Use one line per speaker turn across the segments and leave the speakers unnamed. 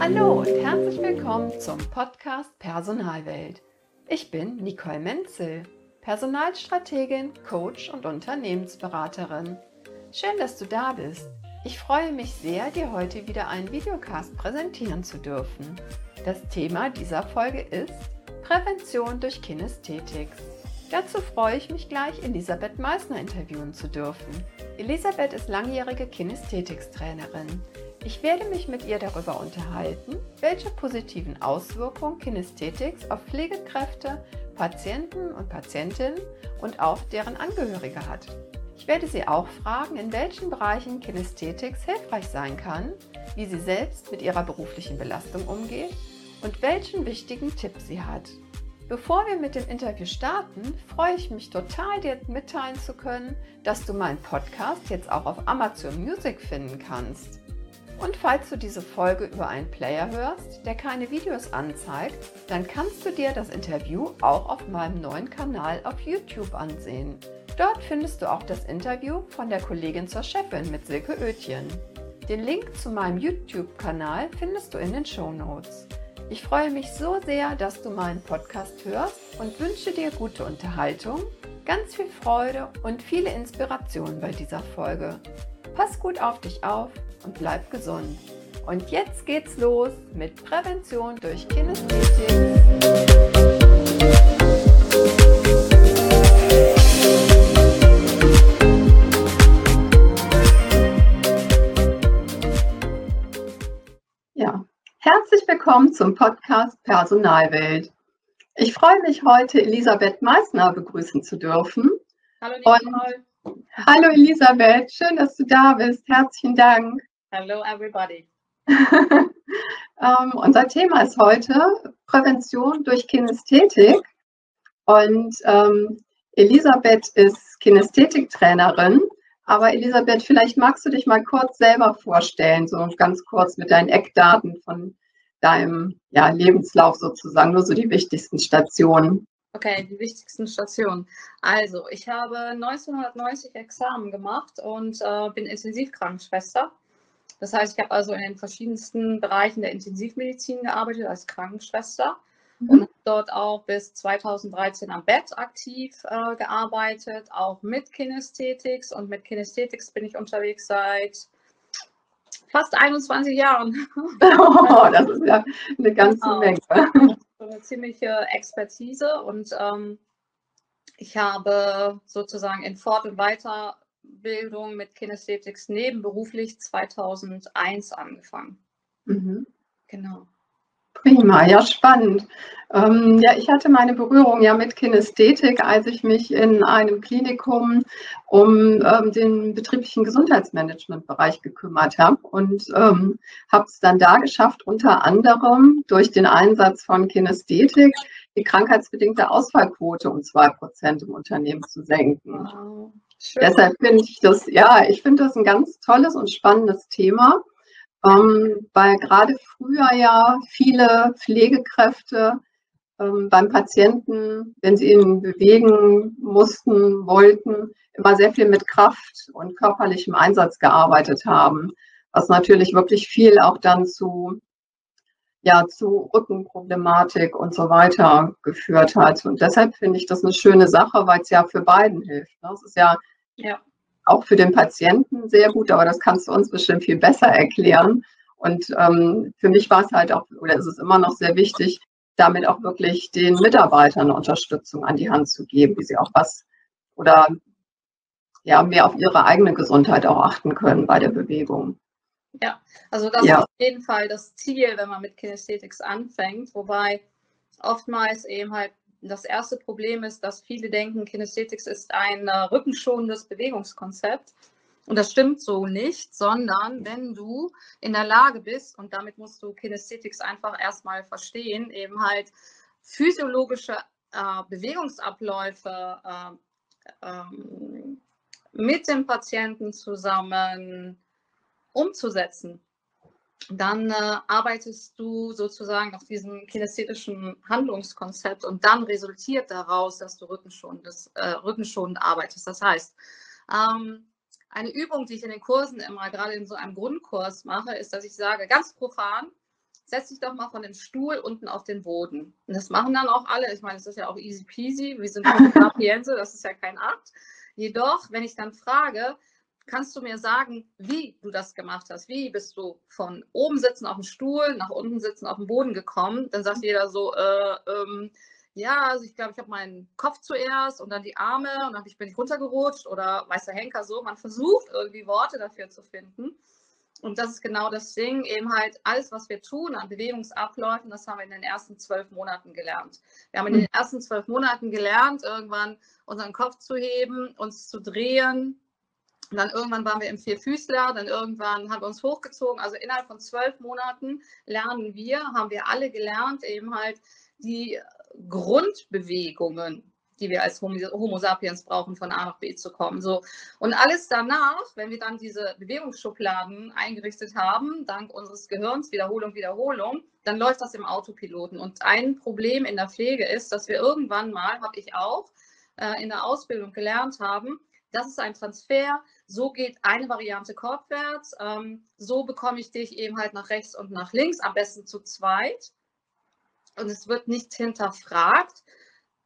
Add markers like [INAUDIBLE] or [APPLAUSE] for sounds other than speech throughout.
Hallo und herzlich willkommen zum Podcast Personalwelt. Ich bin Nicole Menzel, Personalstrategin, Coach und Unternehmensberaterin. Schön, dass du da bist. Ich freue mich sehr, dir heute wieder einen Videocast präsentieren zu dürfen. Das Thema dieser Folge ist Prävention durch Kinästhetik. Dazu freue ich mich gleich, Elisabeth Meissner interviewen zu dürfen. Elisabeth ist langjährige Kinästhetikstrainerin. Ich werde mich mit ihr darüber unterhalten, welche positiven Auswirkungen Kinästhetics auf Pflegekräfte, Patienten und Patientinnen und auch deren Angehörige hat. Ich werde sie auch fragen, in welchen Bereichen Kinästhetics hilfreich sein kann, wie sie selbst mit ihrer beruflichen Belastung umgeht und welchen wichtigen Tipp sie hat. Bevor wir mit dem Interview starten, freue ich mich total, dir mitteilen zu können, dass du meinen Podcast jetzt auch auf Amazon Music finden kannst. Und falls du diese Folge über einen Player hörst, der keine Videos anzeigt, dann kannst du dir das Interview auch auf meinem neuen Kanal auf YouTube ansehen. Dort findest du auch das Interview von der Kollegin zur Chefin mit Silke Oetjen. Den Link zu meinem YouTube-Kanal findest du in den Show Notes. Ich freue mich so sehr, dass du meinen Podcast hörst und wünsche dir gute Unterhaltung, ganz viel Freude und viele Inspirationen bei dieser Folge. Pass gut auf dich auf und bleib gesund. Und jetzt geht's los mit Prävention durch Kinästhetik. Willkommen zum Podcast Personalwelt. Ich freue mich heute, Elisabeth Meissner begrüßen zu dürfen.
Hallo Nicole.
Hallo Elisabeth, schön, dass du da bist. Herzlichen Dank.
Hello everybody. [LAUGHS]
ähm, unser Thema ist heute Prävention durch Kinästhetik. Und ähm, Elisabeth ist Kinästhetiktrainerin. Aber Elisabeth, vielleicht magst du dich mal kurz selber vorstellen, so ganz kurz mit deinen Eckdaten von deinem ja, Lebenslauf sozusagen, nur so die wichtigsten Stationen.
Okay, die wichtigsten Stationen. Also, ich habe 1990 Examen gemacht und äh, bin Intensivkrankenschwester. Das heißt, ich habe also in den verschiedensten Bereichen der Intensivmedizin gearbeitet als Krankenschwester mhm. und dort auch bis 2013 am Bett aktiv äh, gearbeitet, auch mit Kinästhetics. Und mit Kinästhetics bin ich unterwegs seit fast 21 Jahren. [LAUGHS]
Oh, das ist ja eine ganze genau. Menge
eine ziemliche Expertise und ähm, ich habe sozusagen in Fort- und Weiterbildung mit Kinesthetics nebenberuflich 2001 angefangen.
Mhm. Genau. Prima, ja spannend. Ähm, ja, ich hatte meine Berührung ja mit Kinästhetik, als ich mich in einem Klinikum um ähm, den betrieblichen Gesundheitsmanagementbereich gekümmert habe und ähm, habe es dann da geschafft, unter anderem durch den Einsatz von Kinästhetik die krankheitsbedingte Ausfallquote um zwei Prozent im Unternehmen zu senken. Wow. Deshalb finde ich das, ja, ich finde das ein ganz tolles und spannendes Thema ähm, weil gerade früher ja viele Pflegekräfte ähm, beim Patienten, wenn sie ihn bewegen mussten, wollten, immer sehr viel mit Kraft und körperlichem Einsatz gearbeitet haben, was natürlich wirklich viel auch dann zu ja, zu Rückenproblematik und so weiter geführt hat. Und deshalb finde ich das eine schöne Sache, weil es ja für beiden hilft. Ne? Es ist ja, ja auch für den Patienten sehr gut, aber das kannst du uns bestimmt viel besser erklären. Und ähm, für mich war es halt auch, oder ist es immer noch sehr wichtig, damit auch wirklich den Mitarbeitern eine Unterstützung an die Hand zu geben, wie sie auch was oder ja, mehr auf ihre eigene Gesundheit auch achten können bei der Bewegung.
Ja, also das ja. ist auf jeden Fall das Ziel, wenn man mit Kinesthetics anfängt, wobei oftmals eben halt das erste Problem ist, dass viele denken, Kinesthetics ist ein äh, rückenschonendes Bewegungskonzept. Und das stimmt so nicht, sondern wenn du in der Lage bist, und damit musst du Kinesthetics einfach erstmal verstehen, eben halt physiologische äh, Bewegungsabläufe äh, ähm, mit dem Patienten zusammen umzusetzen dann äh, arbeitest du sozusagen auf diesem kinästhetischen Handlungskonzept und dann resultiert daraus, dass du rückenschonend, äh, rückenschonend arbeitest. Das heißt, ähm, eine Übung, die ich in den Kursen immer, gerade in so einem Grundkurs mache, ist, dass ich sage, ganz profan, setz dich doch mal von dem Stuhl unten auf den Boden. Und das machen dann auch alle. Ich meine, es ist ja auch easy peasy. Wir sind [LAUGHS] Sapiense, das ist ja kein Akt. Jedoch, wenn ich dann frage, kannst du mir sagen, wie du das gemacht hast? Wie bist du von oben sitzen auf dem Stuhl nach unten sitzen auf dem Boden gekommen? Dann sagt jeder so, äh, ähm, ja, also ich glaube, ich habe meinen Kopf zuerst und dann die Arme und dann bin ich runtergerutscht oder weiß der Henker so. Man versucht irgendwie Worte dafür zu finden. Und das ist genau das Ding, eben halt alles, was wir tun an Bewegungsabläufen, das haben wir in den ersten zwölf Monaten gelernt. Wir haben in den ersten zwölf Monaten gelernt, irgendwann unseren Kopf zu heben, uns zu drehen. Und dann irgendwann waren wir im Vierfüßler, dann irgendwann haben wir uns hochgezogen. Also innerhalb von zwölf Monaten lernen wir, haben wir alle gelernt, eben halt die Grundbewegungen, die wir als Homo sapiens brauchen, von A nach B zu kommen. So. Und alles danach, wenn wir dann diese Bewegungsschubladen eingerichtet haben, dank unseres Gehirns, Wiederholung, Wiederholung, dann läuft das im Autopiloten. Und ein Problem in der Pflege ist, dass wir irgendwann mal, habe ich auch, äh, in der Ausbildung gelernt haben, das ist ein Transfer, so geht eine Variante kopfwärts, ähm, so bekomme ich dich eben halt nach rechts und nach links, am besten zu zweit und es wird nicht hinterfragt,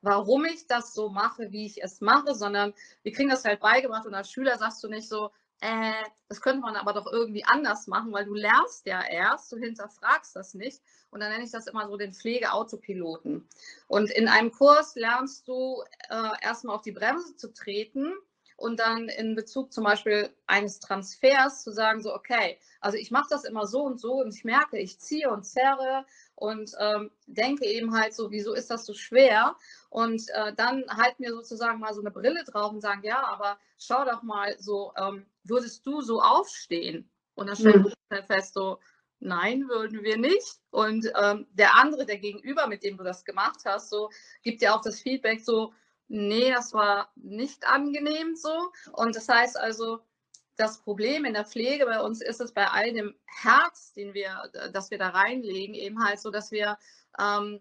warum ich das so mache, wie ich es mache, sondern wir kriegen das halt beigebracht und als Schüler sagst du nicht so, äh, das könnte man aber doch irgendwie anders machen, weil du lernst ja erst, du hinterfragst das nicht. Und dann nenne ich das immer so den Pflegeautopiloten. Und in einem Kurs lernst du äh, erstmal auf die Bremse zu treten und dann in Bezug zum Beispiel eines Transfers zu sagen, so, okay, also ich mache das immer so und so und ich merke, ich ziehe und zerre und ähm, denke eben halt so, wieso ist das so schwer? Und äh, dann halten wir sozusagen mal so eine Brille drauf und sagen, ja, aber schau doch mal so, ähm, würdest du so aufstehen? Und dann stellen mhm. wir fest, so, nein, würden wir nicht. Und ähm, der andere, der Gegenüber, mit dem du das gemacht hast, so, gibt dir auch das Feedback so, nee, das war nicht angenehm so. Und das heißt also, das Problem in der Pflege bei uns ist es bei all dem Herz, den wir, das wir da reinlegen, eben halt so, dass wir ähm,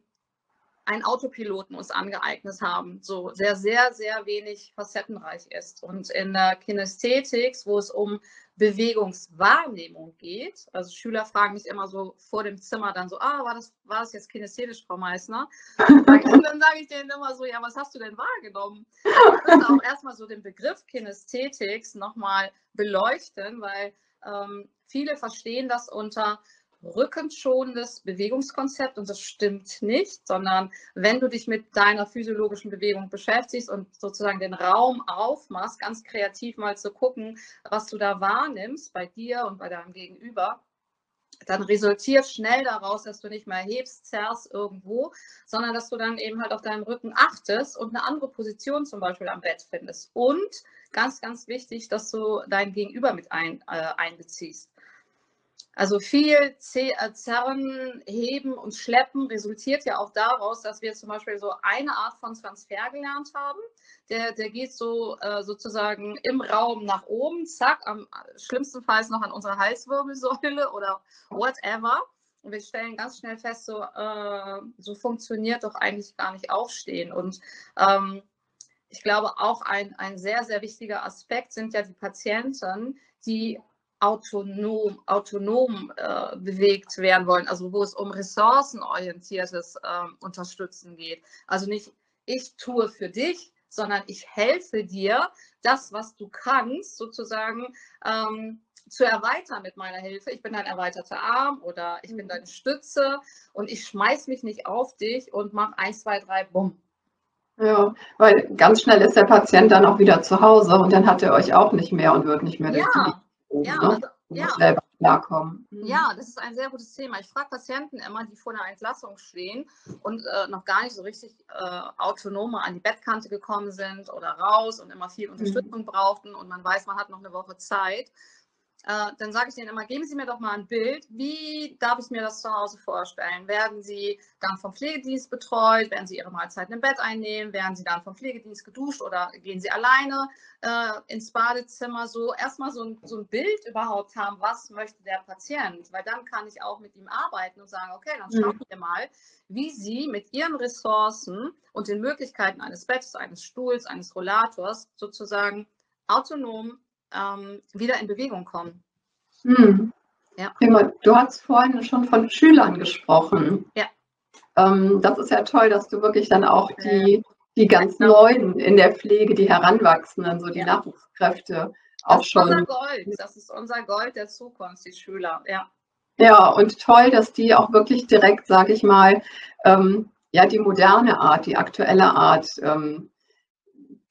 einen Autopiloten uns angeeignet haben, so sehr, sehr, sehr wenig facettenreich ist. Und in der Kinästhetik, wo es um Bewegungswahrnehmung geht, also Schüler fragen mich immer so vor dem Zimmer dann so, ah, war das, war das jetzt kinästhetisch, Frau Meißner? [LAUGHS] Und dann sage ich denen immer so, ja, was hast du denn wahrgenommen? Ich würde auch [LAUGHS] erstmal so den Begriff Kinästhetics nochmal beleuchten, weil ähm, viele verstehen das unter rückenschonendes Bewegungskonzept und das stimmt nicht, sondern wenn du dich mit deiner physiologischen Bewegung beschäftigst und sozusagen den Raum aufmachst, ganz kreativ mal zu gucken, was du da wahrnimmst bei dir und bei deinem Gegenüber, dann resultiert schnell daraus, dass du nicht mehr hebst, zerrst irgendwo, sondern dass du dann eben halt auf deinen Rücken achtest und eine andere Position zum Beispiel am Bett findest. Und ganz, ganz wichtig, dass du dein Gegenüber mit ein, äh, einbeziehst. Also viel äh, Zerren, Heben und Schleppen resultiert ja auch daraus, dass wir zum Beispiel so eine Art von Transfer gelernt haben. Der, der geht so äh, sozusagen im Raum nach oben, zack, am schlimmstenfalls noch an unserer Halswirbelsäule oder whatever. Und wir stellen ganz schnell fest, so, äh, so funktioniert doch eigentlich gar nicht Aufstehen. Und ähm, ich glaube, auch ein, ein sehr, sehr wichtiger Aspekt sind ja die Patienten, die autonom, autonom äh, bewegt werden wollen, also wo es um ressourcenorientiertes äh, Unterstützen geht. Also nicht ich tue für dich, sondern ich helfe dir, das, was du kannst, sozusagen ähm, zu erweitern mit meiner Hilfe. Ich bin dein erweiterter Arm oder ich bin deine Stütze und ich schmeiß mich nicht auf dich und mache eins, zwei, drei, bumm.
Ja, weil ganz schnell ist der Patient dann auch wieder zu Hause und dann hat er euch auch nicht mehr und wird nicht mehr
ja, ja, ne? also, ja.
selber klarkommen.
Mhm. Ja, das ist ein sehr gutes Thema. Ich frage Patienten immer, die vor einer Entlassung stehen und äh, noch gar nicht so richtig äh, autonom an die Bettkante gekommen sind oder raus und immer viel mhm. Unterstützung mhm. brauchten und man weiß, man hat noch eine Woche Zeit äh, dann sage ich denen immer, geben Sie mir doch mal ein Bild, wie darf ich mir das zu Hause vorstellen? Werden Sie dann vom Pflegedienst betreut? Werden Sie Ihre Mahlzeiten im Bett einnehmen? Werden Sie dann vom Pflegedienst geduscht oder gehen Sie alleine äh, ins Badezimmer? So erstmal so ein, so ein Bild überhaupt haben, was möchte der Patient? Weil dann kann ich auch mit ihm arbeiten und sagen, okay, dann schauen mhm. wir mal, wie Sie mit Ihren Ressourcen und den Möglichkeiten eines Bettes, eines Stuhls, eines Rollators sozusagen autonom ähm, wieder in Bewegung kommen.
Hm. Ja. Prima. Du hast vorhin schon von Schülern gesprochen.
Ja.
Ähm, das ist ja toll, dass du wirklich dann auch die, die ganz ja. Neuen in der Pflege, die Heranwachsenden, so die ja. Nachwuchskräfte auch
das
schon.
Das ist unser Gold. Das ist unser Gold der Zukunft, die Schüler. Ja.
Ja, und toll, dass die auch wirklich direkt, sage ich mal, ähm, ja, die moderne Art, die aktuelle Art ähm,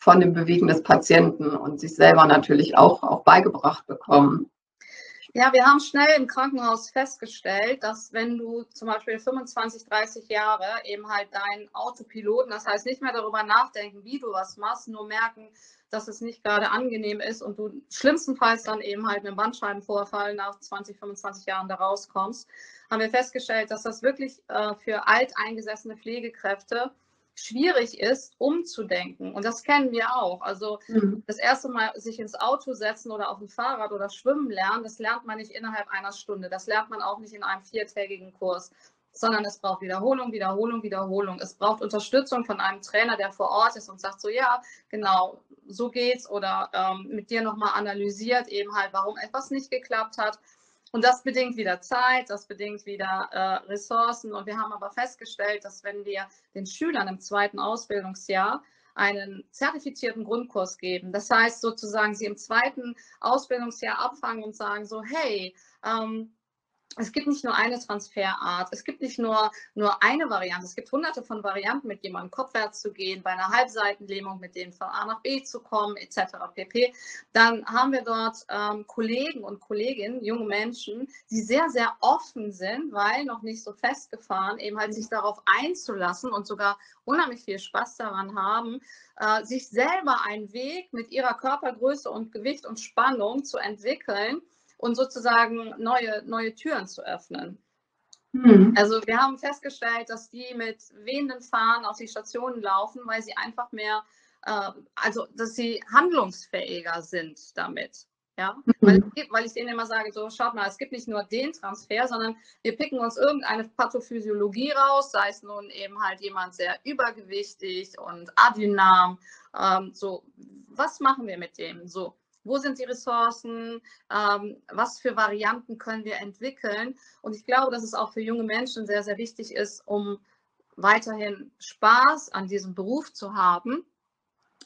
von dem Bewegen des Patienten und sich selber natürlich auch, auch beigebracht bekommen.
Ja, wir haben schnell im Krankenhaus festgestellt, dass wenn du zum Beispiel 25, 30 Jahre eben halt deinen Autopiloten, das heißt nicht mehr darüber nachdenken, wie du was machst, nur merken, dass es nicht gerade angenehm ist und du schlimmstenfalls dann eben halt mit einem Bandscheibenvorfall nach 20, 25 Jahren da rauskommst, haben wir festgestellt, dass das wirklich äh, für alteingesessene Pflegekräfte schwierig ist, umzudenken. Und das kennen wir auch. Also mhm. das erste Mal sich ins Auto setzen oder auf ein Fahrrad oder schwimmen lernen, das lernt man nicht innerhalb einer Stunde. Das lernt man auch nicht in einem viertägigen Kurs, sondern es braucht Wiederholung, Wiederholung, Wiederholung. Es braucht Unterstützung von einem Trainer, der vor Ort ist und sagt so, ja, genau, so geht's oder ähm, mit dir nochmal analysiert eben halt, warum etwas nicht geklappt hat. Und das bedingt wieder Zeit, das bedingt wieder äh, Ressourcen. Und wir haben aber festgestellt, dass wenn wir den Schülern im zweiten Ausbildungsjahr einen zertifizierten Grundkurs geben, das heißt sozusagen sie im zweiten Ausbildungsjahr abfangen und sagen so, hey, ähm, es gibt nicht nur eine Transferart, es gibt nicht nur, nur eine Variante, es gibt hunderte von Varianten, mit jemandem kopfwärts zu gehen, bei einer Halbseitenlähmung mit denen von A nach B zu kommen, etc. pp. Dann haben wir dort ähm, Kollegen und Kolleginnen, junge Menschen, die sehr, sehr offen sind, weil noch nicht so festgefahren, eben halt sich darauf einzulassen und sogar unheimlich viel Spaß daran haben, äh, sich selber einen Weg mit ihrer Körpergröße und Gewicht und Spannung zu entwickeln, und sozusagen neue, neue Türen zu öffnen. Mhm. Also wir haben festgestellt, dass die mit wehenden Fahnen auf die Stationen laufen, weil sie einfach mehr, äh, also dass sie handlungsfähiger sind damit. Ja, mhm. weil, weil, ich denen immer sage, so schaut mal, es gibt nicht nur den Transfer, sondern wir picken uns irgendeine Pathophysiologie raus, sei es nun eben halt jemand sehr übergewichtig und adynam. Ähm, so, was machen wir mit dem? So, wo sind die Ressourcen, ähm, was für Varianten können wir entwickeln. Und ich glaube, dass es auch für junge Menschen sehr, sehr wichtig ist, um weiterhin Spaß an diesem Beruf zu haben,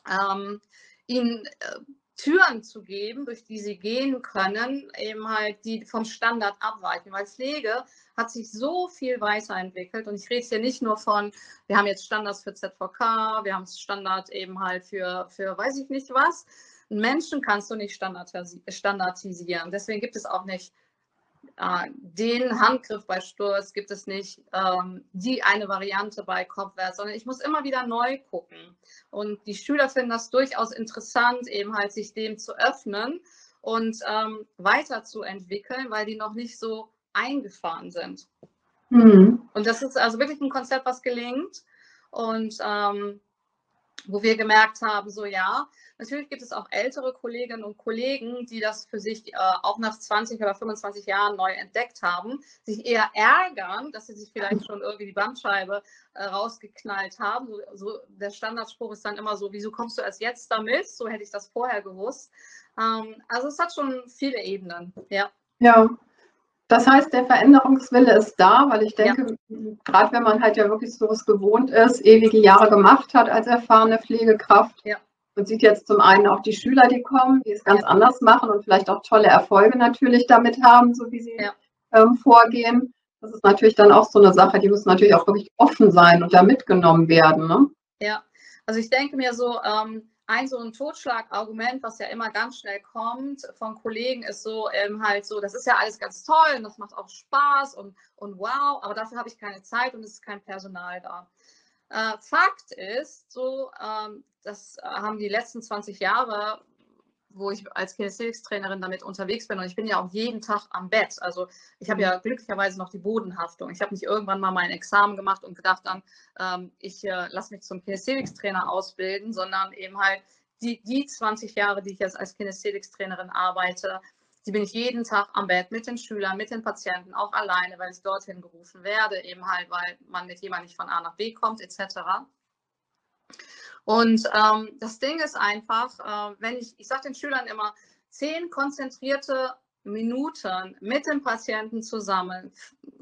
ähm, ihnen äh, Türen zu geben, durch die sie gehen können, eben halt die vom Standard abweichen, weil Pflege hat sich so viel weiterentwickelt und ich rede hier nicht nur von, wir haben jetzt Standards für ZVK, wir haben Standard eben halt für, für weiß ich nicht was, Menschen kannst du nicht standardisieren. Deswegen gibt es auch nicht äh, den Handgriff bei Sturz, gibt es nicht ähm, die eine Variante bei Kopfwärts, sondern ich muss immer wieder neu gucken. Und die Schüler finden das durchaus interessant, eben halt sich dem zu öffnen und ähm, weiterzuentwickeln, weil die noch nicht so eingefahren sind. Mhm. Und das ist also wirklich ein Konzept, was gelingt. Und ähm, wo wir gemerkt haben, so ja, natürlich gibt es auch ältere Kolleginnen und Kollegen, die das für sich äh, auch nach 20 oder 25 Jahren neu entdeckt haben, sich eher ärgern, dass sie sich vielleicht schon irgendwie die Bandscheibe äh, rausgeknallt haben. So, so, der Standardspruch ist dann immer so, wieso kommst du erst jetzt damit? So hätte ich das vorher gewusst. Ähm, also es hat schon viele Ebenen, ja.
Ja, das heißt, der Veränderungswille ist da, weil ich denke, ja. gerade wenn man halt ja wirklich so was gewohnt ist, ewige Jahre gemacht hat als erfahrene Pflegekraft, ja. man sieht jetzt zum einen auch die Schüler, die kommen, die es ganz ja. anders machen und vielleicht auch tolle Erfolge natürlich damit haben, so wie sie ähm, vorgehen. Das ist natürlich dann auch so eine Sache, die muss natürlich auch wirklich offen sein und da mitgenommen werden. Ne?
Ja, also ich denke mir so, ähm, ein so ein Totschlagargument, was ja immer ganz schnell kommt von Kollegen, ist so ähm, halt so, das ist ja alles ganz toll und das macht auch Spaß und, und wow, aber dafür habe ich keine Zeit und es ist kein Personal da. Äh, Fakt ist, so, ähm, das haben die letzten 20 Jahre wo ich als Kinesthetics-Trainerin damit unterwegs bin und ich bin ja auch jeden Tag am Bett. Also ich habe ja mhm. glücklicherweise noch die Bodenhaftung. Ich habe nicht irgendwann mal mein Examen gemacht und gedacht dann, ähm, ich äh, lasse mich zum Kinesthetics-Trainer ausbilden, sondern eben halt die, die 20 Jahre, die ich jetzt als Kinesthetics-Trainerin arbeite, die bin ich jeden Tag am Bett mit den Schülern, mit den Patienten, auch alleine, weil ich dorthin gerufen werde, eben halt, weil man mit jemandem nicht von A nach B kommt, etc. Und ähm, das Ding ist einfach, äh, wenn ich, ich sage den Schülern immer, zehn konzentrierte Minuten mit dem Patienten zusammen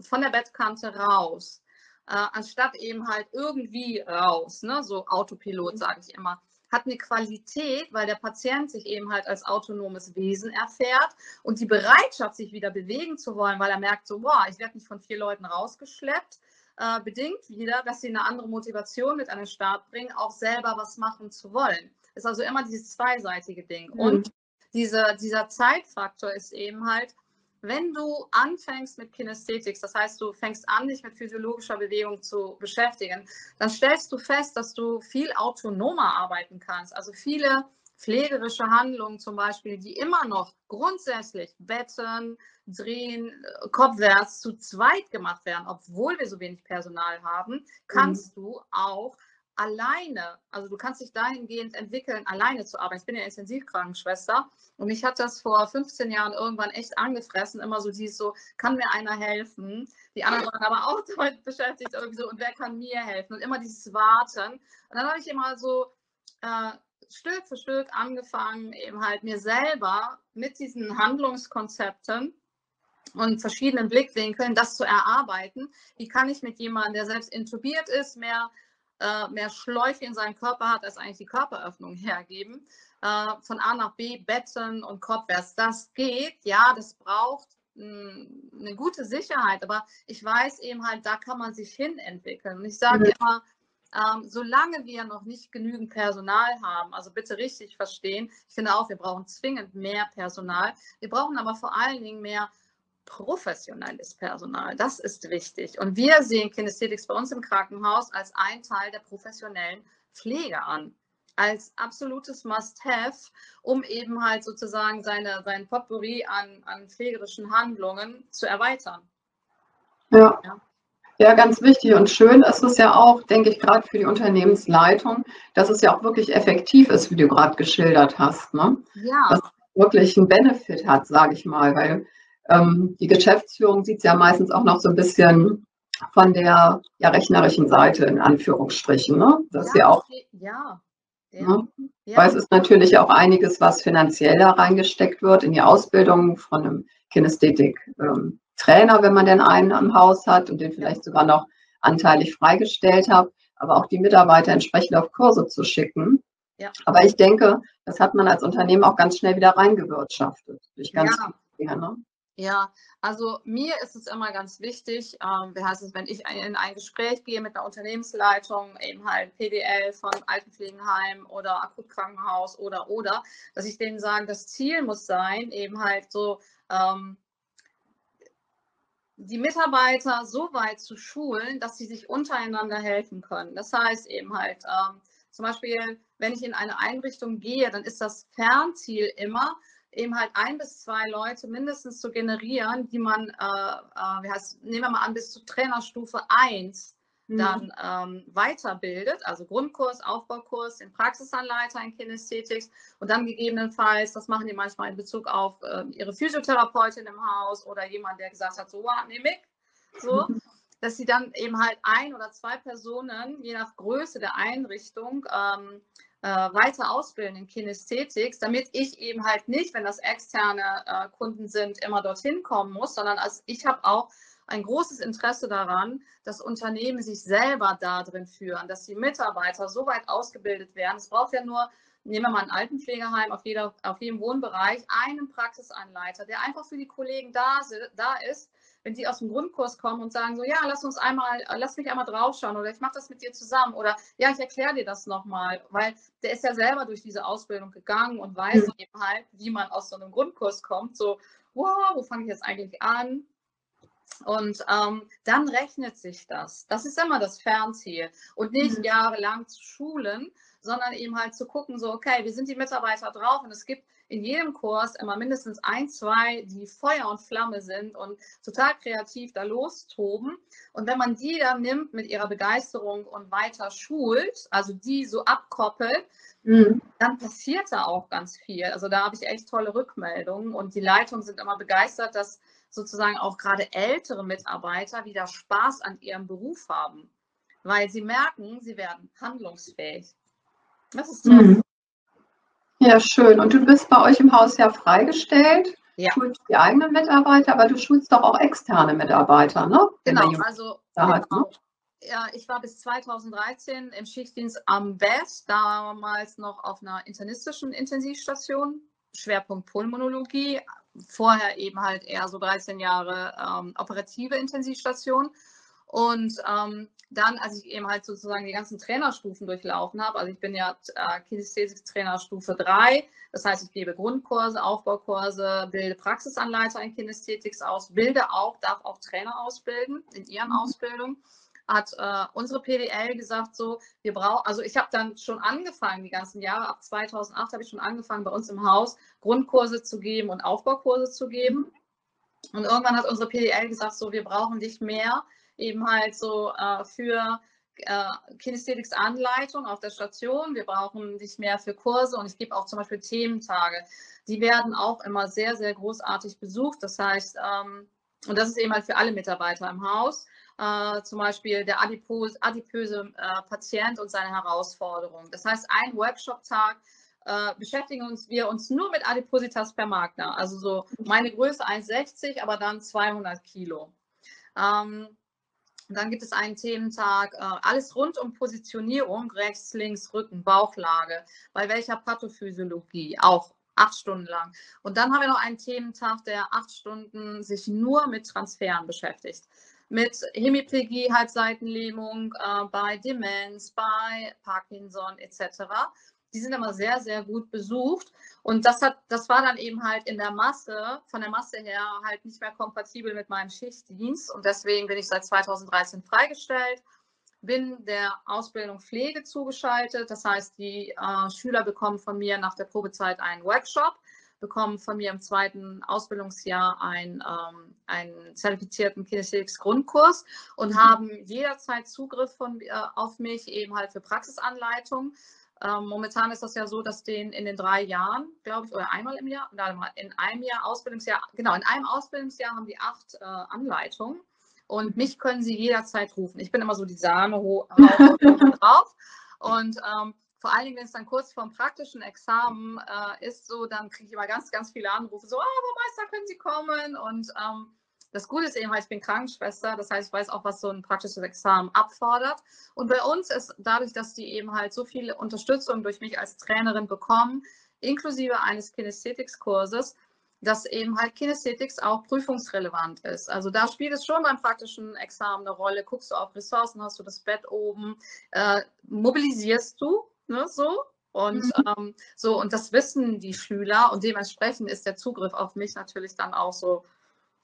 von der Bettkante raus, äh, anstatt eben halt irgendwie raus, ne? so Autopilot sage ich immer, hat eine Qualität, weil der Patient sich eben halt als autonomes Wesen erfährt und die Bereitschaft, sich wieder bewegen zu wollen, weil er merkt so, boah, ich werde nicht von vier Leuten rausgeschleppt, äh, bedingt wieder, dass sie eine andere Motivation mit an den Start bringen, auch selber was machen zu wollen. Ist also immer dieses zweiseitige Ding. Mhm. Und diese, dieser Zeitfaktor ist eben halt, wenn du anfängst mit Kinesthetics, das heißt, du fängst an, dich mit physiologischer Bewegung zu beschäftigen, dann stellst du fest, dass du viel autonomer arbeiten kannst. Also viele pflegerische Handlungen zum Beispiel, die immer noch grundsätzlich Betten, Drehen, Kopfwärts zu zweit gemacht werden, obwohl wir so wenig Personal haben, kannst mhm. du auch alleine, also du kannst dich dahingehend entwickeln, alleine zu arbeiten. Ich bin ja Intensivkrankenschwester und mich hat das vor 15 Jahren irgendwann echt angefressen, immer so dieses so, kann mir einer helfen? Die anderen waren aber auch [LAUGHS] damit beschäftigt irgendwie so, und wer kann mir helfen? Und immer dieses Warten. Und dann habe ich immer so äh, Stück für Stück angefangen, eben halt mir selber mit diesen Handlungskonzepten und verschiedenen Blickwinkeln das zu erarbeiten. Wie kann ich mit jemandem, der selbst intubiert ist, mehr äh, mehr Schläuche in seinem Körper hat, als eigentlich die Körperöffnung hergeben. Äh, von A nach B, Betten und Kopfwärts, das geht, ja, das braucht hm, eine gute Sicherheit, aber ich weiß eben halt, da kann man sich hin entwickeln. Und ich sage mhm. immer, ähm, solange wir noch nicht genügend Personal haben, also bitte richtig verstehen, ich finde auch, wir brauchen zwingend mehr Personal. Wir brauchen aber vor allen Dingen mehr professionelles Personal. Das ist wichtig. Und wir sehen Kinesthetics bei uns im Krankenhaus als ein Teil der professionellen Pflege an. Als absolutes Must-Have, um eben halt sozusagen seine, sein Potpourri an, an pflegerischen Handlungen zu erweitern.
Ja. ja. Ja, ganz wichtig und schön ist es ja auch, denke ich, gerade für die Unternehmensleitung, dass es ja auch wirklich effektiv ist, wie du gerade geschildert hast. Ne? Ja. Dass wirklich einen Benefit hat, sage ich mal, weil ähm, die Geschäftsführung sieht es ja meistens auch noch so ein bisschen von der ja, rechnerischen Seite in Anführungsstrichen. Ne? Das ja, ist ja auch. Ja. Ne? ja. Weil es ist natürlich auch einiges, was finanziell da reingesteckt wird in die Ausbildung von einem Kinästhetik-Trainer, ähm, wenn man denn einen am Haus hat und den vielleicht sogar noch anteilig freigestellt hat, aber auch die Mitarbeiter entsprechend auf Kurse zu schicken. Ja. Aber ich denke, das hat man als Unternehmen auch ganz schnell wieder reingewirtschaftet. Durch ganz ja. Dinge, ne?
Ja, also mir ist es immer ganz wichtig, ähm, wie heißt es, wenn ich in ein Gespräch gehe mit einer Unternehmensleitung, eben halt PDL von Altenpflegenheim oder Akutkrankenhaus oder oder, dass ich denen sage, das Ziel muss sein, eben halt so ähm, die Mitarbeiter so weit zu schulen, dass sie sich untereinander helfen können. Das heißt eben halt, ähm, zum Beispiel, wenn ich in eine Einrichtung gehe, dann ist das Fernziel immer, eben halt ein bis zwei Leute mindestens zu generieren, die man, äh, äh, wie heißt, nehmen wir mal an, bis zu Trainerstufe 1 mhm. dann ähm, weiterbildet, also Grundkurs, Aufbaukurs, den Praxisanleiter in Kinästhetics und dann gegebenenfalls, das machen die manchmal in Bezug auf äh, ihre Physiotherapeutin im Haus oder jemand, der gesagt hat, so, wow, nehme ich, so, [LAUGHS] dass sie dann eben halt ein oder zwei Personen, je nach Größe der Einrichtung, ähm, äh, weiter ausbilden in Kinästhetics, damit ich eben halt nicht, wenn das externe äh, Kunden sind, immer dorthin kommen muss, sondern als ich habe auch ein großes Interesse daran, dass Unternehmen sich selber da drin führen, dass die Mitarbeiter so weit ausgebildet werden. Es braucht ja nur, nehmen wir mal ein Altenpflegeheim, auf, jeder, auf jedem Wohnbereich einen Praxisanleiter, der einfach für die Kollegen da, da ist, wenn die aus dem Grundkurs kommen und sagen so, ja, lass uns einmal, lass mich einmal draufschauen oder ich mache das mit dir zusammen oder ja, ich erkläre dir das nochmal, weil der ist ja selber durch diese Ausbildung gegangen und weiß mhm. eben halt, wie man aus so einem Grundkurs kommt, so, wow, wo fange ich jetzt eigentlich an? Und ähm, dann rechnet sich das. Das ist immer das Fernziel. Und nicht mhm. jahrelang zu schulen, sondern eben halt zu gucken, so, okay, wie sind die Mitarbeiter drauf? Und es gibt in jedem Kurs immer mindestens ein, zwei, die Feuer und Flamme sind und total kreativ da lostoben. Und wenn man die dann nimmt mit ihrer Begeisterung und weiter schult, also die so abkoppelt, mhm. dann passiert da auch ganz viel. Also da habe ich echt tolle Rückmeldungen und die Leitungen sind immer begeistert, dass sozusagen auch gerade ältere Mitarbeiter wieder Spaß an ihrem Beruf haben, weil sie merken, sie werden handlungsfähig. Das ist toll. Mhm.
Ja, schön. Und du bist bei euch im Haus ja freigestellt. Ja. Schulst die eigenen Mitarbeiter, aber du schulst doch auch externe Mitarbeiter, ne?
Genau, also hat, genau. Ne? Ja, ich war bis 2013 im Schichtdienst am West, damals noch auf einer internistischen Intensivstation, Schwerpunkt Pulmonologie, vorher eben halt eher so 13 Jahre ähm, operative Intensivstation. Und ähm, dann, als ich eben halt sozusagen die ganzen Trainerstufen durchlaufen habe, also ich bin ja äh, Kinesthetik-Trainer Stufe 3, das heißt, ich gebe Grundkurse, Aufbaukurse, bilde Praxisanleiter in Kinesthetik aus, bilde auch, darf auch Trainer ausbilden in ihren mhm. Ausbildungen hat äh, unsere PDL gesagt, so, wir brauchen, also ich habe dann schon angefangen, die ganzen Jahre, ab 2008 habe ich schon angefangen, bei uns im Haus Grundkurse zu geben und Aufbaukurse zu geben. Und irgendwann hat unsere PDL gesagt, so, wir brauchen dich mehr, eben halt so äh, für äh, Kinesthetics-Anleitung auf der Station. Wir brauchen dich mehr für Kurse und ich gebe auch zum Beispiel Thementage. Die werden auch immer sehr, sehr großartig besucht. Das heißt, ähm, und das ist eben halt für alle Mitarbeiter im Haus äh, zum Beispiel der adipose, adipöse äh, Patient und seine Herausforderungen. Das heißt, ein Workshop-Tag äh, beschäftigen uns, wir uns nur mit Adipositas per Magna. Also so meine Größe 1,60, aber dann 200 Kilo. Ähm, dann gibt es einen Thementag, äh, alles rund um Positionierung, rechts, links, Rücken, Bauchlage, bei welcher Pathophysiologie, auch acht Stunden lang. Und dann haben wir noch einen Thementag, der acht Stunden sich nur mit Transferen beschäftigt mit Hemiplegie, Halbseitenlähmung, äh, bei Demenz, bei Parkinson etc. Die sind immer sehr, sehr gut besucht. Und das, hat, das war dann eben halt in der Masse, von der Masse her halt nicht mehr kompatibel mit meinem Schichtdienst. Und deswegen bin ich seit 2013 freigestellt, bin der Ausbildung Pflege zugeschaltet. Das heißt, die äh, Schüler bekommen von mir nach der Probezeit einen Workshop bekommen von mir im zweiten Ausbildungsjahr ein, ähm, einen zertifizierten Kinesthetics-Grundkurs und mhm. haben jederzeit Zugriff von, äh, auf mich, eben halt für Praxisanleitungen. Ähm, momentan ist das ja so, dass den in den drei Jahren, glaube ich, oder einmal im Jahr, in einem Jahr Ausbildungsjahr, genau, in einem Ausbildungsjahr haben die acht äh, Anleitungen. Und mich können Sie jederzeit rufen. Ich bin immer so die Sahne [LAUGHS] drauf. Und ähm, vor allen Dingen, wenn es dann kurz vor dem praktischen Examen äh, ist, so, dann kriege ich immer ganz, ganz viele Anrufe, so, ah, Frau Meister, können Sie kommen? Und ähm, das Gute ist eben halt, ich bin Krankenschwester, das heißt, ich weiß auch, was so ein praktisches Examen abfordert. Und bei uns ist dadurch, dass die eben halt so viel Unterstützung durch mich als Trainerin bekommen, inklusive eines Kinesthetics-Kurses, dass eben halt Kinesthetics auch prüfungsrelevant ist. Also da spielt es schon beim praktischen Examen eine Rolle. Guckst du auf Ressourcen, hast du das Bett oben, äh, mobilisierst du ne, so. Und mhm. ähm, so, und das wissen die Schüler und dementsprechend ist der Zugriff auf mich natürlich dann auch so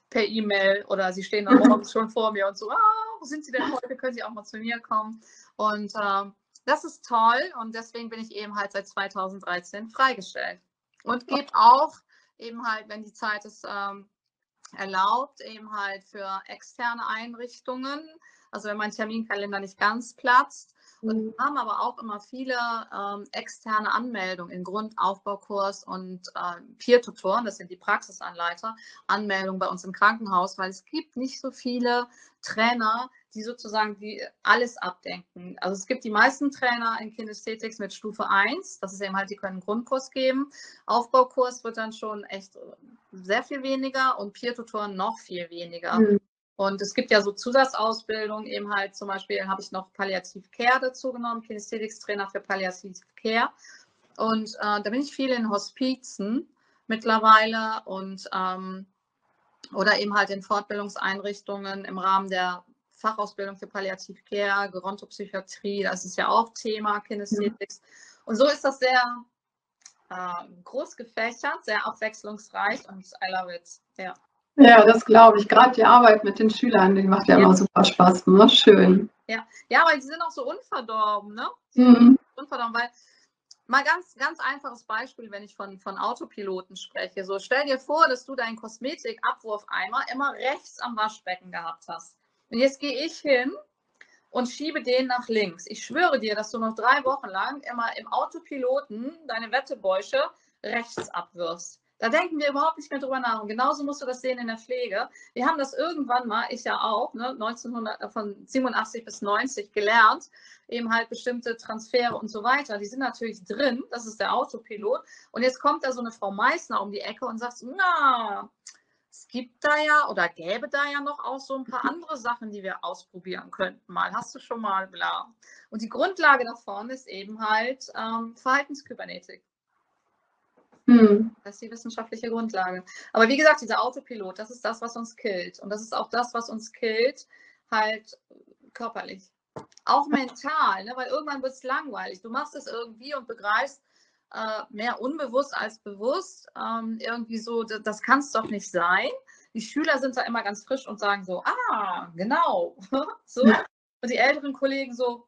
per E-Mail oder sie stehen dann [LAUGHS] morgens schon vor mir und so, ah, wo sind Sie denn heute? Können Sie auch mal zu mir kommen? Und ähm, das ist toll und deswegen bin ich eben halt seit 2013 freigestellt und gebe auch eben halt, wenn die Zeit es ähm, erlaubt, eben halt für externe Einrichtungen, also wenn mein Terminkalender nicht ganz platzt, und wir haben aber auch immer viele ähm, externe Anmeldungen in Grundaufbaukurs und äh, Peer-Tutoren, das sind die Praxisanleiter, Anmeldungen bei uns im Krankenhaus, weil es gibt nicht so viele Trainer, die sozusagen die alles abdenken. Also es gibt die meisten Trainer in Kinesthetics mit Stufe 1, das ist eben halt, die können einen Grundkurs geben. Aufbaukurs wird dann schon echt sehr viel weniger und Peer-Tutoren noch viel weniger. Mhm. Und es gibt ja so Zusatzausbildungen, eben halt zum Beispiel habe ich noch Palliativ Care dazu genommen, Kinesthetics-Trainer für Palliativ Care. Und äh, da bin ich viel in Hospizen mittlerweile und ähm, oder eben halt in Fortbildungseinrichtungen im Rahmen der Fachausbildung für Palliativ Care, Gerontopsychiatrie, das ist ja auch Thema Kinesthetics. Ja. Und so ist das sehr äh, groß gefächert, sehr abwechslungsreich und I love it. Ja.
Ja, das glaube ich. Gerade die Arbeit mit den Schülern, die macht ja, ja. immer super Spaß. Ne? Schön.
Ja. ja, weil die sind auch so unverdorben, ne? Mhm. Unverdorben, weil mal ganz, ganz einfaches Beispiel, wenn ich von, von Autopiloten spreche. So, stell dir vor, dass du deinen Kosmetikabwurfeimer immer rechts am Waschbecken gehabt hast. Und jetzt gehe ich hin und schiebe den nach links. Ich schwöre dir, dass du noch drei Wochen lang immer im Autopiloten deine Wettebäusche rechts abwirfst Da denken wir überhaupt nicht mehr drüber nach. Und genauso musst du das sehen in der Pflege. Wir haben das irgendwann mal, ich ja auch, ne, 1900, äh, von 87 bis 90 gelernt, eben halt bestimmte Transfere und so weiter. Die sind natürlich drin, das ist der Autopilot. Und jetzt kommt da so eine Frau Meißner um die Ecke und sagt, na, es gibt da ja oder gäbe da ja noch auch so ein paar andere Sachen, die wir ausprobieren könnten. Mal hast du schon mal bla. Und die Grundlage davon ist eben halt ähm, Verhaltenskybernetik. Hm. Das ist die wissenschaftliche Grundlage. Aber wie gesagt, dieser Autopilot, das ist das, was uns killt. Und das ist auch das, was uns killt, halt körperlich. Auch mental, ne? weil irgendwann wird es langweilig. Du machst es irgendwie und begreifst äh, mehr unbewusst als bewusst. Ähm, irgendwie so, das, das kann es doch nicht sein. Die Schüler sind da immer ganz frisch und sagen so, ah, genau. [LAUGHS] so. Und die älteren Kollegen so,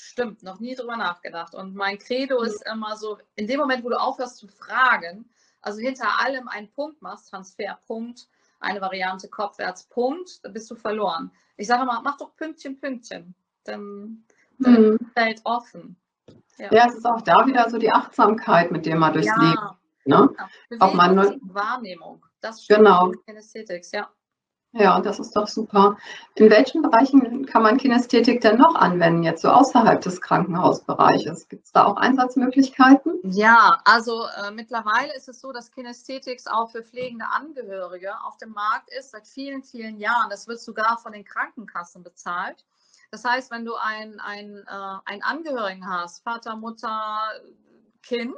Stimmt, noch nie drüber nachgedacht. Und mein Credo ist immer so, in dem Moment, wo du aufhörst zu fragen, also hinter allem einen Punkt machst, Transferpunkt, eine Variante Kopfwärtspunkt, dann bist du verloren. Ich sage mal, mach doch Pünktchen, Pünktchen. Dann, dann hm. fällt offen.
Ja. ja. es ist auch da wieder so die Achtsamkeit, mit der man durchs ja. Leben. Ne?
Ja. Auch man Wahrnehmung.
Das ist genau. Kinesthetics, ja. Ja, das ist doch super. In welchen Bereichen kann man Kinästhetik denn noch anwenden, jetzt so außerhalb des Krankenhausbereiches? Gibt es da auch Einsatzmöglichkeiten?
Ja, also äh, mittlerweile ist es so, dass Kinästhetics auch für pflegende Angehörige auf dem Markt ist, seit vielen, vielen Jahren. Das wird sogar von den Krankenkassen bezahlt. Das heißt, wenn du einen ein, äh, ein Angehörigen hast, Vater, Mutter, Kind,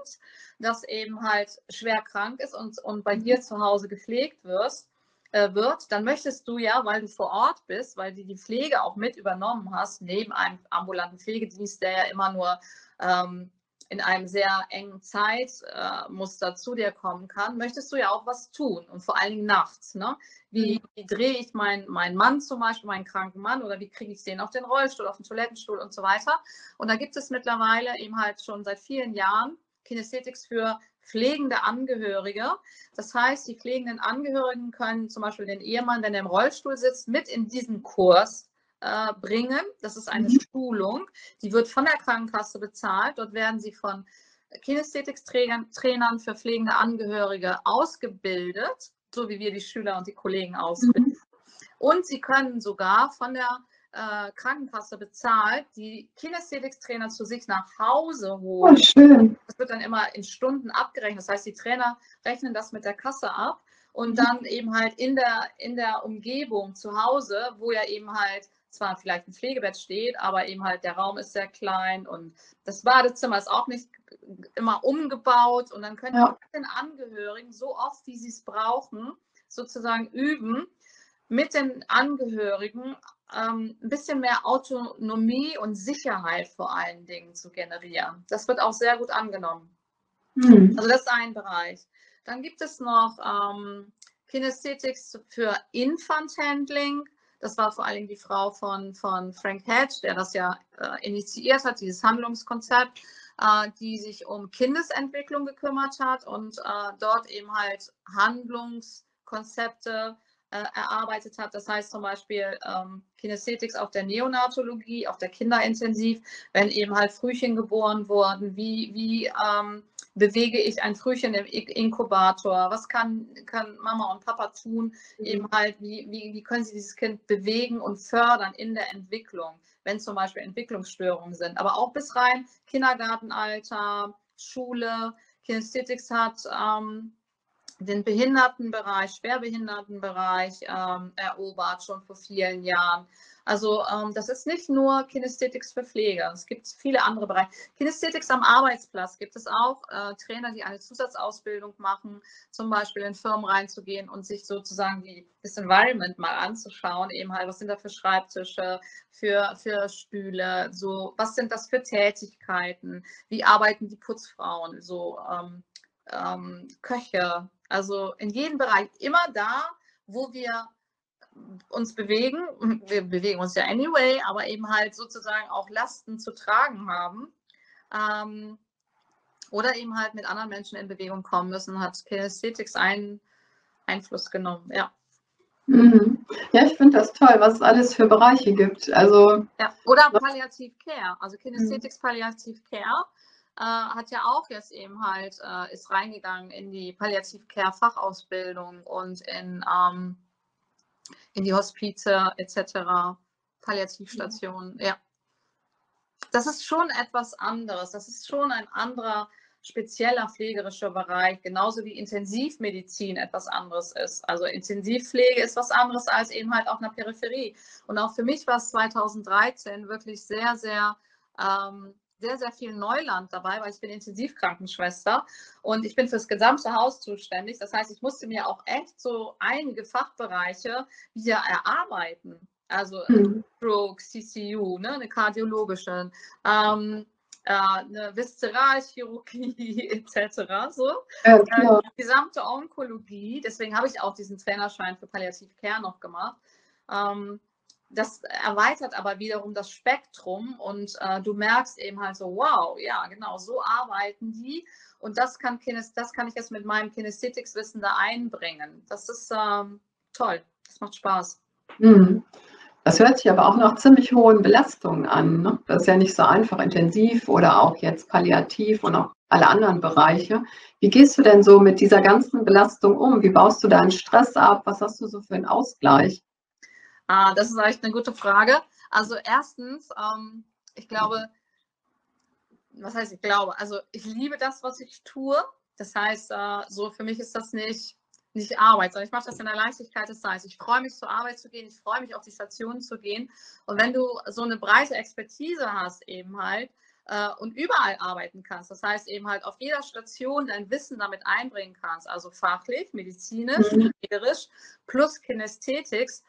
das eben halt schwer krank ist und, und bei dir zu Hause gepflegt wirst, äh, wird, dann möchtest du ja, weil du vor Ort bist, weil du die Pflege auch mit übernommen hast, neben einem ambulanten Pflegedienst, der ja immer nur ähm, in einem sehr engen Zeitmuster äh, zu dir kommen kann, möchtest du ja auch was tun und vor allen Dingen nachts. Ne? Wie, mhm. wie drehe ich meinen mein Mann zum Beispiel, meinen kranken Mann oder wie kriege ich den auf den Rollstuhl, auf den Toilettenstuhl und so weiter. Und da gibt es mittlerweile eben halt schon seit vielen Jahren Kinesthetics für pflegende Angehörige. Das heißt, die pflegenden Angehörigen können zum Beispiel den Ehemann, wenn er im Rollstuhl sitzt, mit in diesen Kurs äh, bringen. Das ist eine mhm. Schulung, die wird von der Krankenkasse bezahlt. Dort werden sie von Kinesthetics-Trainern für pflegende Angehörige ausgebildet, so wie wir die Schüler und die Kollegen ausbilden. Mhm. Und sie können sogar von der äh, Krankenkasse bezahlt, die Kinesthetics-Trainer zu sich nach Hause holen. Oh, schön. Wird dann immer in Stunden abgerechnet. Das heißt, die Trainer rechnen das mit der Kasse ab und mhm. dann eben halt in der, in der Umgebung zu Hause, wo ja eben halt zwar vielleicht ein Pflegebett steht, aber eben halt der Raum ist sehr klein und das Badezimmer ist auch nicht immer umgebaut und dann können ja. den Angehörigen so oft, wie sie es brauchen, sozusagen üben, mit den Angehörigen ähm, ein bisschen mehr Autonomie und Sicherheit vor allen Dingen zu generieren. Das wird auch sehr gut angenommen. Mhm. Also das ist ein Bereich. Dann gibt es noch ähm, Kinesthetics für Infant Handling. Das war vor allen Dingen die Frau von, von Frank Hedge, der das ja äh, initiiert hat, dieses Handlungskonzept, äh, die sich um Kindesentwicklung gekümmert hat und äh, dort eben halt Handlungskonzepte äh, erarbeitet hat. Das heißt zum Beispiel ähm, Kinesthetics auf der Neonatologie, auf der Kinderintensiv, wenn eben halt Frühchen geboren wurden, wie, wie ähm, bewege ich ein Frühchen im Inkubator, was kann, kann Mama und Papa tun, mhm. eben halt, wie, wie, wie können sie dieses Kind bewegen und fördern in der Entwicklung, wenn zum Beispiel Entwicklungsstörungen sind, aber auch bis rein Kindergartenalter, Schule, Kinesthetics hat ähm, den Behindertenbereich, Schwerbehindertenbereich ähm, erobert, schon vor vielen Jahren. Also ähm, das ist nicht nur Kinesthetics für Pfleger, es gibt viele andere Bereiche. Kinesthetics am Arbeitsplatz gibt es auch äh, Trainer, die eine Zusatzausbildung machen, zum Beispiel in Firmen reinzugehen und sich sozusagen die, das Environment mal anzuschauen, eben halt, was sind da für Schreibtische, für, für Stühle, so, was sind das für Tätigkeiten, wie arbeiten die Putzfrauen, so ähm, ähm, Köche, also in jedem Bereich, immer da, wo wir uns bewegen, [LAUGHS] wir bewegen uns ja anyway, aber eben halt sozusagen auch Lasten zu tragen haben ähm, oder eben halt mit anderen Menschen in Bewegung kommen müssen, hat Kinesthetics einen Einfluss genommen, ja.
Mhm. Ja, ich finde das toll, was es alles für Bereiche gibt. Also,
ja, oder Palliativ Care, also Kinesthetics mhm. Palliativ Care äh, hat ja auch jetzt eben halt, äh, ist reingegangen in die Palliativcare-Fachausbildung und in, ähm, in die Hospize etc., Palliativstationen, ja. ja. Das ist schon etwas anderes. Das ist schon ein anderer spezieller pflegerischer Bereich, genauso wie Intensivmedizin etwas anderes ist. Also Intensivpflege ist was anderes als eben halt auf einer Peripherie. Und auch für mich war es 2013 wirklich sehr, sehr ähm, sehr, sehr viel Neuland dabei, weil ich bin Intensivkrankenschwester und ich bin fürs gesamte Haus zuständig. Das heißt, ich musste mir auch echt so einige Fachbereiche wieder erarbeiten. Also mhm. Stroke, CCU, ne, eine kardiologische, ähm, äh, eine Viszeralchirurgie [LAUGHS] etc. So. Ja, äh, die gesamte Onkologie, deswegen habe ich auch diesen Trainerschein für Palliativcare noch gemacht. Ähm, das erweitert aber wiederum das Spektrum und äh, du merkst eben halt so, wow, ja, genau, so arbeiten die und das kann, das kann ich jetzt mit meinem Kinesthetics-Wissen da einbringen. Das ist ähm, toll, das macht Spaß.
Mhm. Das hört sich aber auch nach ziemlich hohen Belastungen an. Ne? Das ist ja nicht so einfach intensiv oder auch jetzt palliativ und auch alle anderen Bereiche. Wie gehst du denn so mit dieser ganzen Belastung um? Wie baust du deinen Stress ab? Was hast du so für einen Ausgleich?
Ah, das ist echt eine gute Frage. Also erstens, ähm, ich glaube, was heißt ich glaube? Also ich liebe das, was ich tue. Das heißt, äh, so für mich ist das nicht, nicht Arbeit, sondern ich mache das in der Leichtigkeit des Seins. Ich freue mich zur Arbeit zu gehen, ich freue mich auf die Station zu gehen. Und wenn du so eine breite Expertise hast, eben halt, äh, und überall arbeiten kannst. Das heißt eben halt auf jeder Station dein Wissen damit einbringen kannst, also fachlich, medizinisch, mhm. plus Kinästhetics,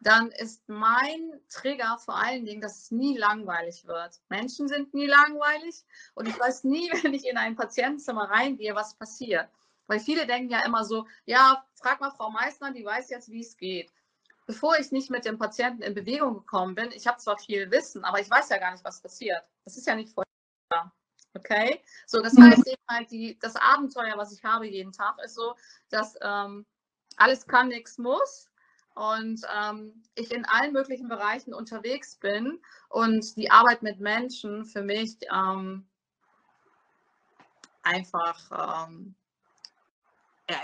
dann ist mein Trigger vor allen Dingen, dass es nie langweilig wird. Menschen sind nie langweilig und ich weiß nie, [LAUGHS] wenn ich in ein Patientenzimmer reingehe, was passiert. Weil viele denken ja immer so, ja, frag mal Frau Meissner, die weiß jetzt, wie es geht. Bevor ich nicht mit dem Patienten in Bewegung gekommen bin, ich habe zwar viel Wissen, aber ich weiß ja gar nicht, was passiert. Das ist ja nicht vorher. Okay? So, das mhm. heißt eben halt, die, das Abenteuer, was ich habe jeden Tag, ist so, dass ähm, alles kann, nichts muss und ähm, ich in allen möglichen Bereichen unterwegs bin und die Arbeit mit Menschen für mich ähm, einfach, ähm, ja,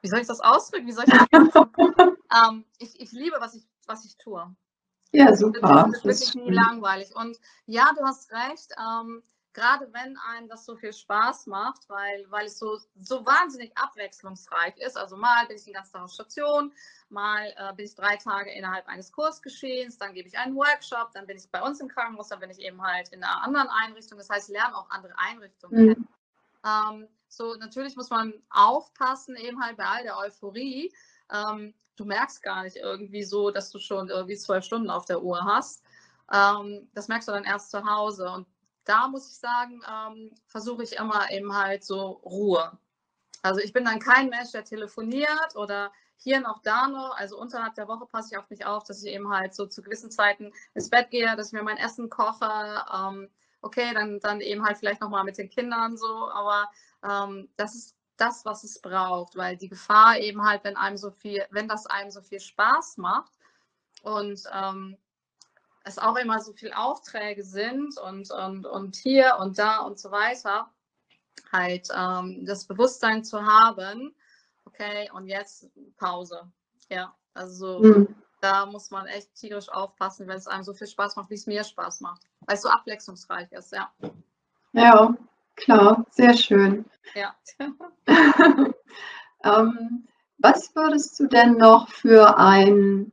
wie soll ich das ausdrücken? Wie soll ich, das [LAUGHS] ähm, ich, ich liebe, was ich, was ich tue.
Ja, super.
Das ist wirklich nie langweilig. Und ja, du hast recht. Ähm, gerade wenn einem das so viel Spaß macht, weil, weil es so, so wahnsinnig abwechslungsreich ist. Also mal bin ich den ganzen Tag auf Station, mal äh, bin ich drei Tage innerhalb eines Kursgeschehens, dann gebe ich einen Workshop, dann bin ich bei uns im Krankenhaus, dann bin ich eben halt in einer anderen Einrichtung. Das heißt, lerne auch andere Einrichtungen mhm. kennen. Ähm, so, natürlich muss man aufpassen, eben halt bei all der Euphorie. Ähm, du merkst gar nicht irgendwie so, dass du schon irgendwie zwölf Stunden auf der Uhr hast. Ähm, das merkst du dann erst zu Hause. Und da muss ich sagen, ähm, versuche ich immer eben halt so Ruhe. Also ich bin dann kein Mensch, der telefoniert oder hier noch, da noch. Also unterhalb der Woche passe ich auf mich auf, dass ich eben halt so zu gewissen Zeiten ins Bett gehe, dass ich mir mein Essen koche. Ähm, okay, dann, dann eben halt vielleicht nochmal mit den Kindern so. Aber ähm, das ist das, was es braucht, weil die Gefahr eben halt, wenn einem so viel, wenn das einem so viel Spaß macht und ähm, es auch immer so viele Aufträge sind und, und, und hier und da und so weiter, halt ähm, das Bewusstsein zu haben, okay, und jetzt Pause. Ja, also mhm. da muss man echt tierisch aufpassen, wenn es einem so viel Spaß macht, wie es mir Spaß macht, weil es so abwechslungsreich ist, ja.
Ja, klar, sehr schön.
Ja. [LAUGHS]
ähm, was würdest du denn noch für ein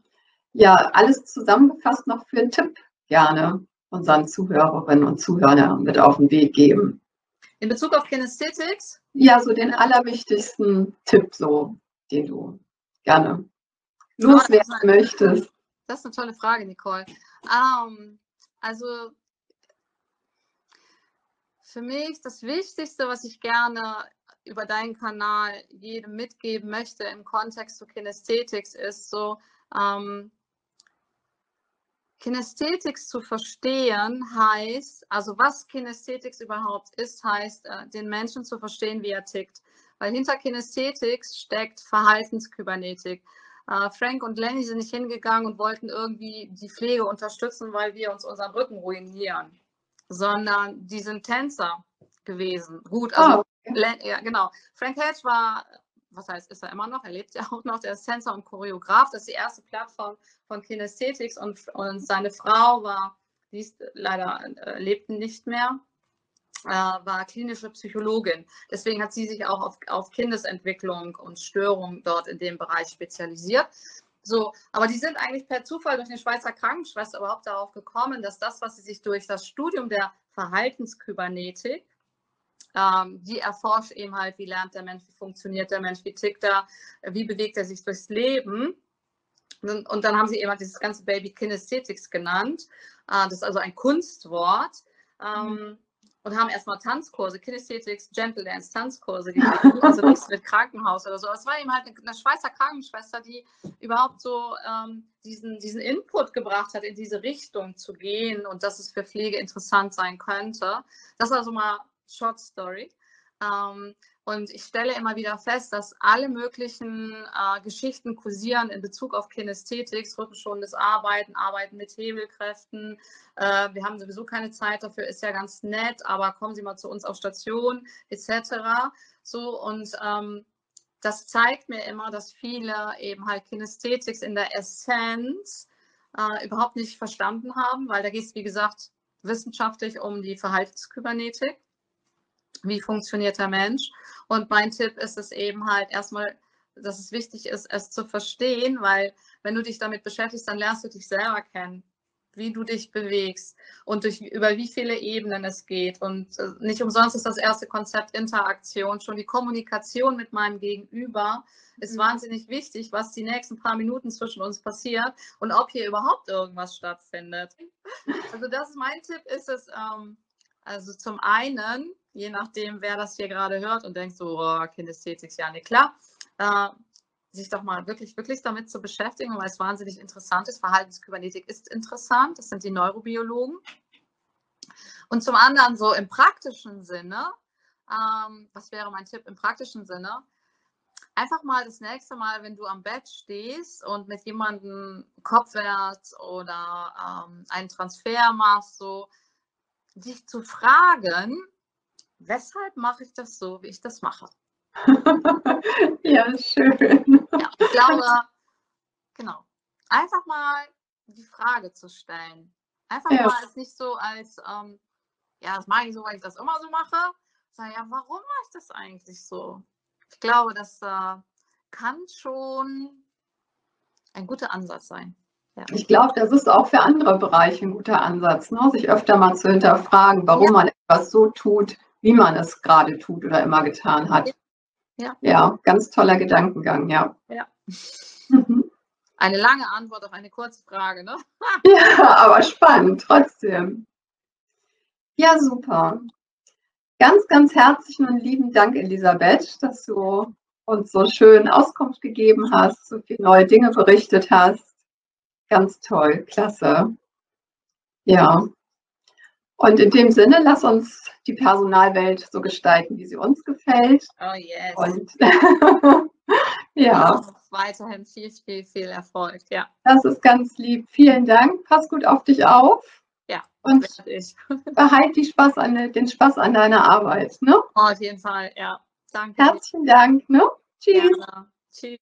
ja, alles zusammengefasst noch für einen Tipp gerne unseren Zuhörerinnen und Zuhörern mit auf den Weg geben.
In Bezug auf Kinesthetics?
Ja, so den allerwichtigsten Tipp, so, den du gerne loswerden ah, möchtest.
Das ist eine tolle Frage, Nicole. Um, ähm, also für mich das Wichtigste, was ich gerne über deinen Kanal jedem mitgeben möchte im Kontext zu Kinesthetics, ist so, ähm, Kinästhetics zu verstehen heißt, also was Kinästhetics überhaupt ist, heißt, äh, den Menschen zu verstehen, wie er tickt. Weil hinter Kinästhetics steckt Verhaltenskybernetik. Äh, Frank und Lenny sind nicht hingegangen und wollten irgendwie die Pflege unterstützen, weil wir uns unseren Rücken ruinieren, sondern die sind Tänzer. gewesen. Gut, also, oh, okay. ja, genau. Frank Hedge war, was heißt, ist er immer noch, er lebt ja [LAUGHS] auch noch, der ist Tänzer und Choreograf. Das ist die erste Plattform von Kinesthetics und, und seine Frau war, die ist leider äh, lebt nicht mehr, äh, war klinische Psychologin. Deswegen hat sie sich auch auf, auf Kindesentwicklung und Störung dort in dem Bereich spezialisiert. So, aber die sind eigentlich per Zufall durch eine Schweizer Krankenschwester überhaupt darauf gekommen, dass das, was sie sich durch das Studium der Verhaltenskybernetik, ähm, die erforscht eben halt, wie lernt der Mensch, wie funktioniert der Mensch, wie tickt er, wie bewegt er sich durchs Leben. Und, und dann haben sie eben halt dieses ganze Baby Kinesthetics genannt. Äh, das ist also ein Kunstwort. Ähm, mhm und haben erstmal Tanzkurse, Kinesthetics, Gentle Dance Tanzkurse gegeben, also nichts mit Krankenhaus oder so. Es war eben halt eine Schweizer Krankenschwester, die überhaupt so ähm, diesen, diesen Input gebracht hat, in diese Richtung zu gehen und dass es für Pflege interessant sein könnte. Das also mal Short Story. Ähm, und ich stelle immer wieder fest, dass alle möglichen äh, Geschichten kursieren in Bezug auf Kinästhetik, rückenschonendes Arbeiten, Arbeiten mit Hebelkräften. Äh, wir haben sowieso keine Zeit dafür, ist ja ganz nett, aber kommen Sie mal zu uns auf Station etc. So und ähm, das zeigt mir immer, dass viele eben halt Kinästhetik in der Essenz äh, überhaupt nicht verstanden haben, weil da geht es, wie gesagt, wissenschaftlich um die Verhaltenskybernetik wie funktioniert der Mensch. Und mein Tipp ist es eben halt erstmal, dass es wichtig ist, es zu verstehen, weil wenn du dich damit beschäftigst, dann lernst du dich selber kennen, wie du dich bewegst und durch, über wie viele Ebenen es geht. Und äh, nicht umsonst ist das erste Konzept Interaktion, schon die Kommunikation mit meinem Gegenüber ist mhm. wahnsinnig wichtig, was die nächsten paar Minuten zwischen uns passiert und ob hier überhaupt irgendwas stattfindet. Also das ist mein Tipp, ist es, ähm, also zum einen je nachdem, wer das hier gerade hört und denkt so, oh, Kinästhetik, ja, nicht klar, äh, sich doch mal wirklich, wirklich damit zu beschäftigen, weil es wahnsinnig interessant ist. Verhaltenskybernetik ist interessant, das sind die Neurobiologen. Und zum anderen so im praktischen Sinne, ähm, was wäre mein Tipp im praktischen Sinne? Einfach mal das nächste Mal, wenn du am Bett stehst und mit jemandem kopfwärts oder ähm, einen Transfer machst, so dich zu fragen, weshalb mache ich das so, wie ich das mache? [LAUGHS]
ja, schön.
Ja, ich glaube, genau. Einfach mal die Frage zu stellen. Einfach ja. mal es nicht so als, ähm, ja, das mache ich so, weil ich das immer so mache, sondern ja, warum mache ich das eigentlich so? Ich glaube, das äh, kann schon ein guter Ansatz sein.
Ja. Ich glaube, das ist auch für andere Bereiche ein guter Ansatz, ne? sich öfter mal zu hinterfragen, warum ja. man etwas so tut, wie man es gerade tut oder immer getan hat. Ja, ja ganz toller Gedankengang, ja.
ja. Mhm. Eine lange Antwort auf eine kurze Frage, ne? [LAUGHS]
ja, aber spannend trotzdem. Ja, super. Ganz, ganz herzlichen und lieben Dank, Elisabeth, dass du uns so schön Auskunft gegeben hast, so viele neue Dinge berichtet hast. Ganz toll, klasse. Ja. Und in dem Sinne, lass uns die Personalwelt so gestalten, wie sie uns gefällt.
Oh yes.
Und [LAUGHS] ja.
Weiterhin viel, viel, viel Erfolg. Ja.
Das ist ganz lieb. Vielen Dank. Pass gut auf dich auf.
Ja.
Und ich. [LAUGHS] behalt die Spaß an, den Spaß an deiner Arbeit. Ne?
Oh, auf jeden Fall, ja. Danke.
Herzlichen Dank. Ne? Tschüss. Gerne. Tschüss.